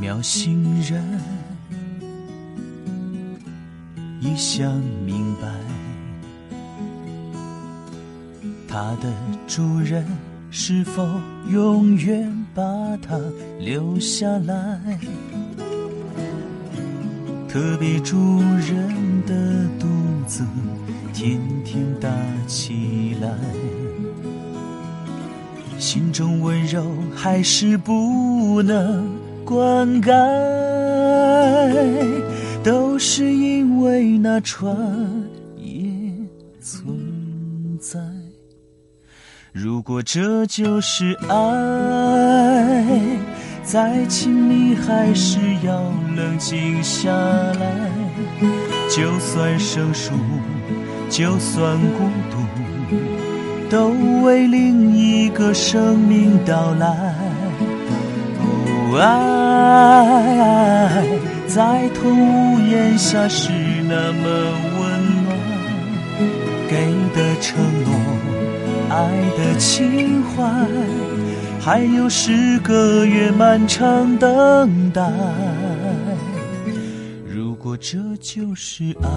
渺心人一想明白，它的主人是否永远把它留下来？特别主人的肚子天天大起来，心中温柔还是不能灌溉，都是因为那船也存在。如果这就是爱，再亲密还是要冷静下来。就算生疏，就算孤独，都为另一个生命到来。不爱在同屋檐下是那么温暖，给的承诺，爱的情怀，还有十个月漫长等待。如果这就是爱。